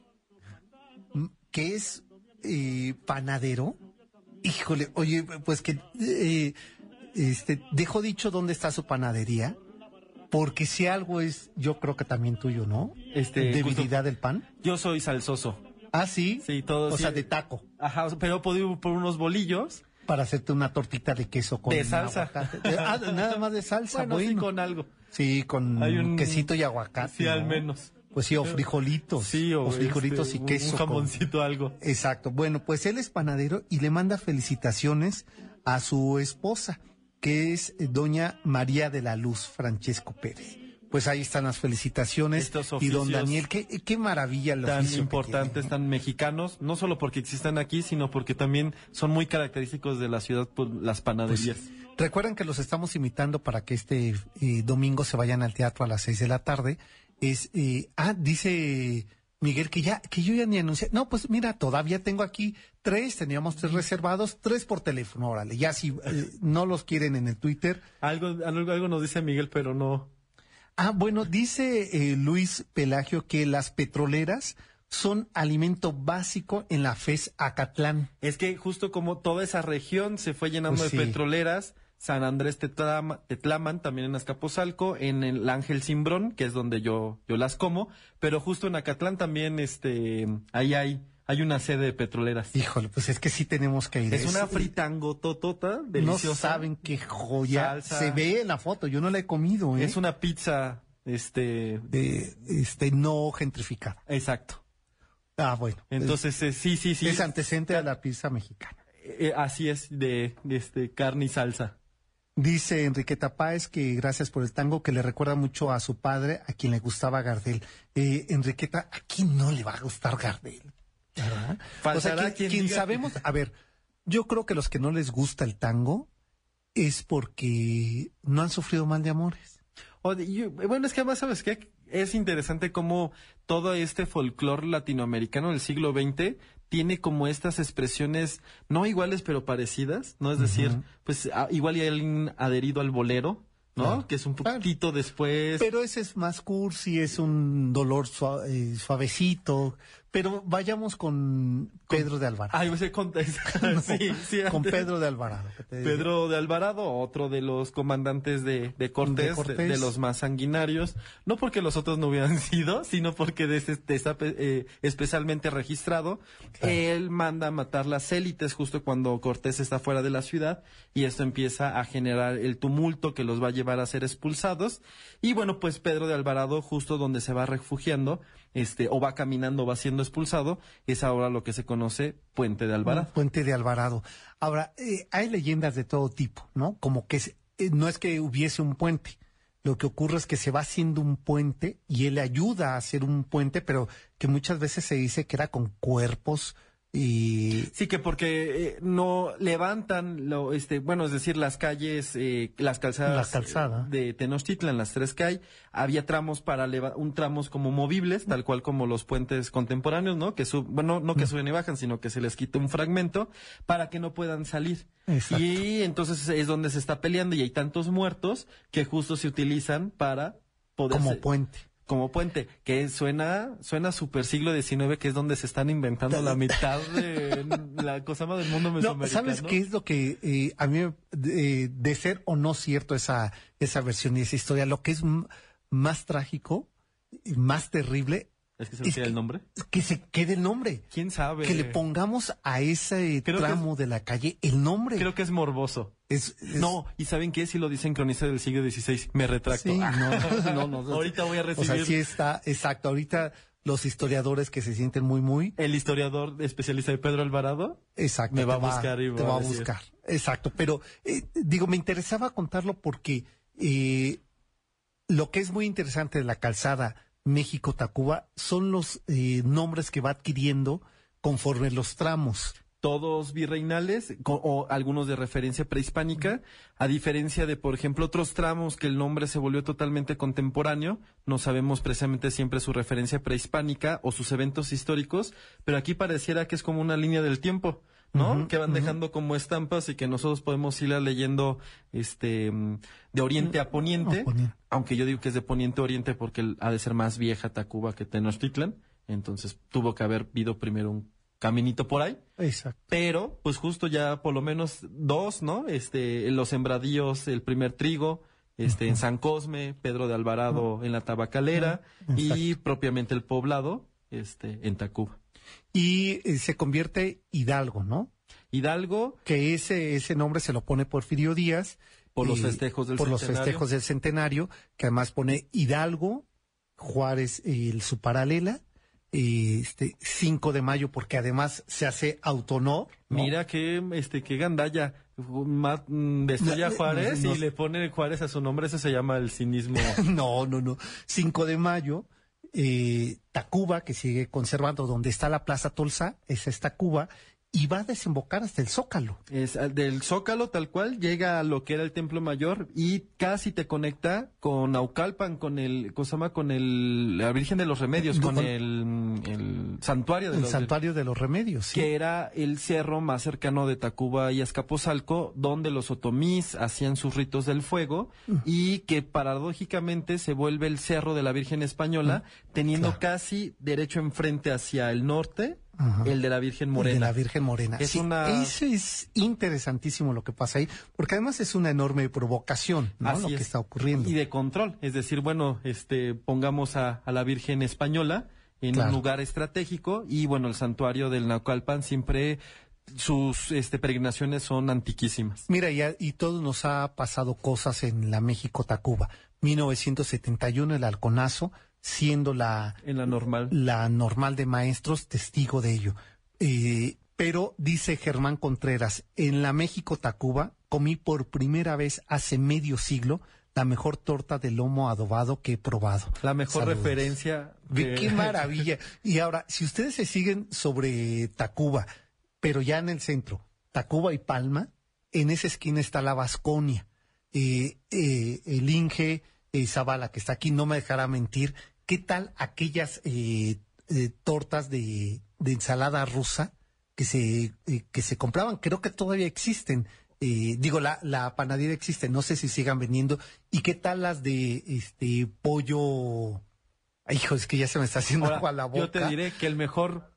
que es eh, panadero. Híjole, oye, pues que eh, este, dejo dicho dónde está su panadería, porque si algo es, yo creo que también tuyo, ¿no? Este, Debilidad del pan. Yo soy salsoso. Ah, sí. Sí, todo O sí. sea, de taco. Ajá, pero ir por unos bolillos Para hacerte una tortita de queso con de salsa. De- ah, nada más de salsa, bueno, sí, bueno. con algo. Sí, con Hay un- quesito y aguacate. Sí, al ¿no? menos. Pues sí, o frijolitos. Sí, o, frijolitos este, y un- queso. Un con- jamoncito, algo. Exacto. Bueno, pues él es panadero y le manda felicitaciones a su esposa, que es eh, doña María de la Luz Francesco Pérez. Pues ahí están las felicitaciones. Estos y don Daniel, qué, qué maravilla el Tan importantes, tiene, ¿no? tan mexicanos, no solo porque existan aquí, sino porque también son muy característicos de la ciudad por las panaderías. Recuerden que los estamos invitando para que este eh, domingo se vayan al teatro a las seis de la tarde. Es, eh, ah, dice Miguel que ya, que yo ya ni anuncié. No, pues mira, todavía tengo aquí tres, teníamos tres reservados, tres por teléfono, órale. Ya si eh, no los quieren en el Twitter. Algo, algo, algo nos dice Miguel, pero no. Ah, bueno, dice eh, Luis Pelagio que las petroleras son alimento básico en la FES Acatlán. Es que justo como toda esa región se fue llenando Pues de sí. petroleras, San Andrés Tetlama- Tetlaman, también en Azcapotzalco, en el Ángel Cimbrón, que es donde yo, yo las como, pero justo en Acatlán también, este, ahí hay, hay una sede de petroleras. Híjole, pues es que sí tenemos que ir. Es una fritangototota deliciosa. No saben qué joya. Salsa. Se ve en la foto, yo no la he comido, ¿eh? Es una pizza, este, de este no gentrificada. exacto. Ah, bueno. Entonces, eh, sí, sí, sí. es antecedente de la pizza mexicana. Eh, así es, de, de este, carne y salsa. Dice Enriqueta Páez que gracias por el tango que le recuerda mucho a su padre, a quien le gustaba Gardel. Eh, Enriqueta, ¿a quién no le va a gustar Gardel? ¿Verdad? O sea, quien, quien diga- sabemos, [LAUGHS] a ver, yo creo que los que no les gusta el tango es porque no han sufrido mal de amores. O de- yo- bueno, es que además, ¿sabes qué? Es interesante cómo todo este folclore latinoamericano del siglo XX tiene como estas expresiones no iguales pero parecidas, ¿no? Es decir, pues a- igual hay alguien adherido al bolero, ¿no? Claro. Que es un Claro. poquito después. Pero ese es más cursi, es un dolor eh, suavecito. Pero vayamos con Pedro de Alvarado. Ay, ese contexto. [LAUGHS] sí, sí, con. Pedro de Alvarado. Pedro de Alvarado, otro de los comandantes de, de Cortés, De de, Cortés. de los más sanguinarios, no porque los otros no hubieran [LAUGHS] sido, sino porque de este, de está eh, especialmente registrado. Él manda a matar las élites justo cuando Cortés está fuera de la ciudad y esto empieza a generar el tumulto que los va a llevar a ser expulsados. Y bueno, pues Pedro de Alvarado, justo donde se va refugiando, este, o va caminando, va siendo expulsado, es ahora lo que se conoce Puente de Alvarado. Puente de Alvarado. Ahora, eh, hay leyendas de todo tipo, ¿no? Como que eh, no es que hubiese un puente. Lo que ocurre es que se va haciendo un puente y él ayuda a hacer un puente, pero que muchas veces se dice que era con cuerpos y Sí, que porque eh, no levantan, lo, este, bueno, es decir, las calles, eh, las calzadas calzada. de Tenochtitlan, las tres que hay, había tramos para un tramos como movibles, tal cual como los puentes contemporáneos, ¿no? Que sub, bueno, no que suben y bajan, sino que se les quita un fragmento para que no puedan salir. Exacto. Y entonces es donde se está peleando y hay tantos muertos que justo se utilizan para poder como puente. Como puente, que suena, suena super siglo XIX, que es donde se están inventando la mitad de [LAUGHS] la cosa más del mundo No, mesoamericano. ¿sabes qué es lo que eh, a mí, eh, de ser o no cierto esa, esa versión y esa historia, lo que es más trágico, y más terrible, ¿Es que se es que- el nombre? que se quede el nombre. ¿Quién sabe? Que le pongamos a ese Creo tramo de la calle el nombre. Creo que es morboso. Es- es- No, ¿y saben qué? Si lo dicen cronista del siglo XVI, me retracto. Sí, no, no, no. Ahorita voy a O recibir sea, sí está, exacto. Ahorita los historiadores que se sienten muy, muy, el historiador especialista de Pedro Alvarado. exacto. Me va a buscar y te va va a a decir. buscar. Exacto. Pero, eh, digo, me interesaba contarlo porque eh, lo que es muy interesante de la calzada México-Tacuba son los eh, nombres que va adquiriendo conforme los tramos. todos virreinales o algunos de referencia prehispánica, a diferencia de, por ejemplo, otros tramos que el nombre se volvió totalmente contemporáneo, no sabemos precisamente siempre su referencia prehispánica o sus eventos históricos, pero aquí pareciera que es como una línea del tiempo, ¿no? Que van dejando como estampas y que nosotros podemos ir leyendo este mm, de oriente a poniente, A poniente. aunque yo digo que es de poniente a oriente porque ha de ser más vieja Tacuba que Tenochtitlan, entonces tuvo que haber habido primero un caminito por ahí. Exacto. Pero, pues justo ya por lo menos dos, ¿no? Este, en los sembradíos, el primer trigo, este, en San Cosme, Pedro de Alvarado en la Tabacalera y propiamente el poblado, este, en Tacuba. Y eh, se convierte Hidalgo, ¿no? Hidalgo, que ese, ese nombre se lo pone Porfirio Díaz. Por los eh, festejos del Por los centenario. festejos del centenario, que además pone Hidalgo, Juárez, eh, el- su paralela, eh, este 5 de mayo, porque además se hace autonor. ¿no? mira que, este, que gandalla, mm, destruye a No, Juárez no, y le pone Juárez a su nombre, eso se llama el cinismo. [LAUGHS] No, no, no. 5 de mayo, eh, Tacuba, que sigue conservando donde está la Plaza Tolsa, es Tacuba, y va a desembocar hasta el Zócalo. Es del Zócalo tal cual, llega a lo que era el Templo Mayor y casi te conecta con Naucalpan, con el, ¿cómo se llama? Con el, la Virgen de los Remedios, No, con con- el, el santuario de El los santuario de los remedios. sí. que era el cerro más cercano de Tacuba y Azcapotzalco, donde los otomís hacían sus ritos del fuego Mm. y que paradójicamente se vuelve el cerro de la Virgen Española, teniendo Mm. claro. casi derecho enfrente hacia el norte, Ajá. el de la Virgen El Morena. De la Virgen Morena. Es Sí, una- Eso es interesantísimo lo que pasa ahí, porque además es una enorme provocación, ¿no? Así lo es. que está ocurriendo. Y de control, es decir, bueno, este, pongamos a, a la Virgen Española en Claro. un lugar estratégico y bueno, el santuario del Naucalpan siempre sus este, peregrinaciones son antiquísimas. Mira, ya, y todo nos ha pasado cosas en la México-Tacuba. 1971, el halconazo, siendo la, En la normal. la normal de maestros, testigo de ello. Eh, pero dice Germán Contreras, en la México-Tacuba comí por primera vez hace medio siglo la mejor torta de lomo adobado que he probado. La mejor Saludos. referencia. De- qué [LAUGHS] maravilla. Y ahora, si ustedes se siguen sobre Tacuba, pero ya en el centro, Tacuba y Palma, en esa esquina está la Vasconia. Eh, eh, el Inge eh, Zavala, que está aquí, no me dejará mentir. ¿Qué tal aquellas eh, eh, tortas de, de ensalada rusa que se, eh, que se compraban? Creo que todavía existen eh, digo, la, la panadería existe, no sé si sigan vendiendo. ¿Y qué tal las de este pollo? Ay, hijo, es que ya se me está haciendo Ahora, agua a la boca. yo te diré que el mejor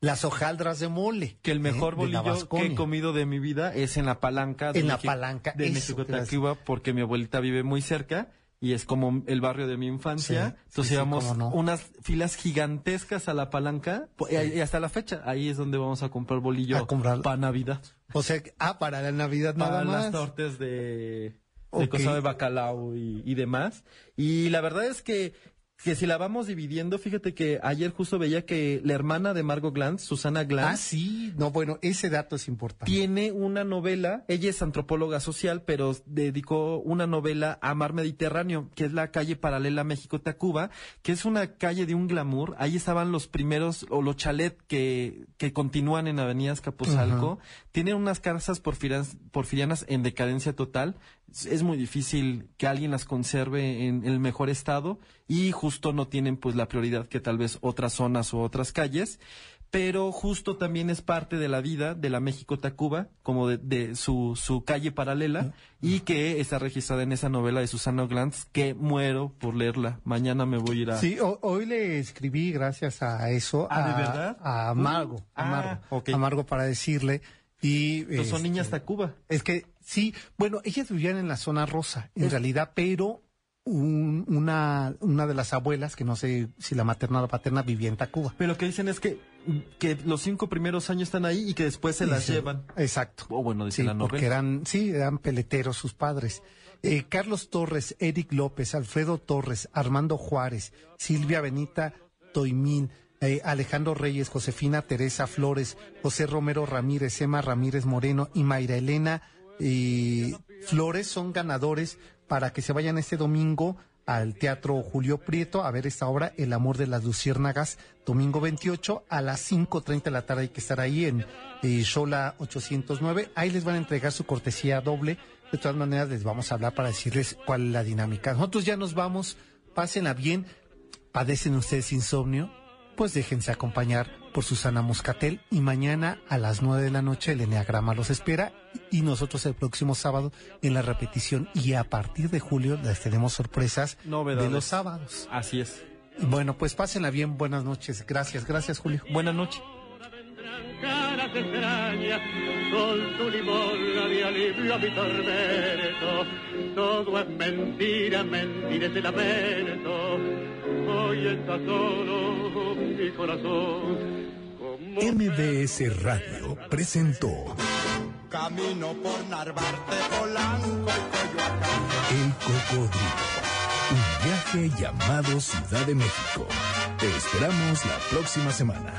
Las hojaldras de mole. que el mejor ¿eh? bolillo que he comido de mi vida es en la palanca de En la México- palanca, de eso, México gracias. Tacuba porque mi abuelita vive muy cerca y es como el barrio de mi infancia. Sí, Entonces sí, íbamos no. unas filas gigantescas a la palanca y, hasta la fecha ahí es donde vamos a comprar bolillo A para Navidad. O sea, ah, para la Navidad Para nada las más. tortas de, de Ok. cosa de bacalao y, y demás. Y la verdad es que, que si la vamos dividiendo, fíjate que ayer justo veía que la hermana de Margot Glantz, Susana Glantz, Ah, sí. No, bueno, ese dato es importante. tiene una novela, ella es antropóloga social, pero dedicó una novela a Mar Mediterráneo, que es la calle paralela México-Tacuba, que es una calle de un glamour. Ahí estaban los primeros, o los chalet que, que continúan en Avenida Escapuzalco. Tienen unas casas porfirianas en decadencia total. Es- muy difícil que alguien las conserve en el mejor estado y justo no tienen pues la prioridad que tal vez otras zonas o otras calles pero justo también es parte de la vida de la México-Tacuba, como de, de su, su calle paralela, y que está registrada en esa novela de Susana Glantz, que muero por leerla. Mañana me voy a ir a... Sí, ho- hoy le escribí gracias a eso Ah, ¿de a, verdad? a Margo, ah, Margo, ok. a Margo para decirle y son este, niñas Tacuba. Es que sí, bueno, ellas vivían en la zona rosa, en realidad, pero un- una una de las abuelas, que no sé si la materna o la paterna, vivía en Tacuba. Pero lo que dicen es que, que los cinco primeros años están ahí y que después se las Sí, llevan. Exacto. O bueno, dice Sí, la porque eran, sí, eran peleteros sus padres. Eh, Carlos Torres, Eric López, Alfredo Torres, Armando Juárez, Silvia Benita Toimin, eh, Alejandro Reyes, Josefina Teresa Flores, José Romero Ramírez, Emma Ramírez Moreno y Mayra Elena Flores son ganadores para que se vayan este domingo al Teatro Julio Prieto a ver esta obra El amor de las luciérnagas, domingo 28 a las 5.30 de la tarde hay que estar ahí en eh, Shola 809. Ahí les van a entregar su cortesía doble. De todas maneras les vamos a hablar para decirles cuál es la dinámica. Nosotros ya nos vamos, pásenla bien. ¿Padecen ustedes insomnio? Pues déjense acompañar por Susana Moscatel y mañana a las 9 de la noche el Enneagrama los espera y nosotros el próximo sábado en la repetición y a partir de julio les tenemos sorpresas Novedades. de los sábados. Así es. Y bueno, pues pásenla bien, buenas noches. Gracias, gracias Julio. Buenas noches. caras extrañas, con tu limosna de alivio a mi tormento. Todo es mentira, mentira es el lamento. Hoy está solo mi corazón. como MBS Radio presentó Camino por Narvarte, Polanco y Coyoacán. El Cocodrilo. Un viaje llamado Ciudad de México. Te esperamos la próxima semana.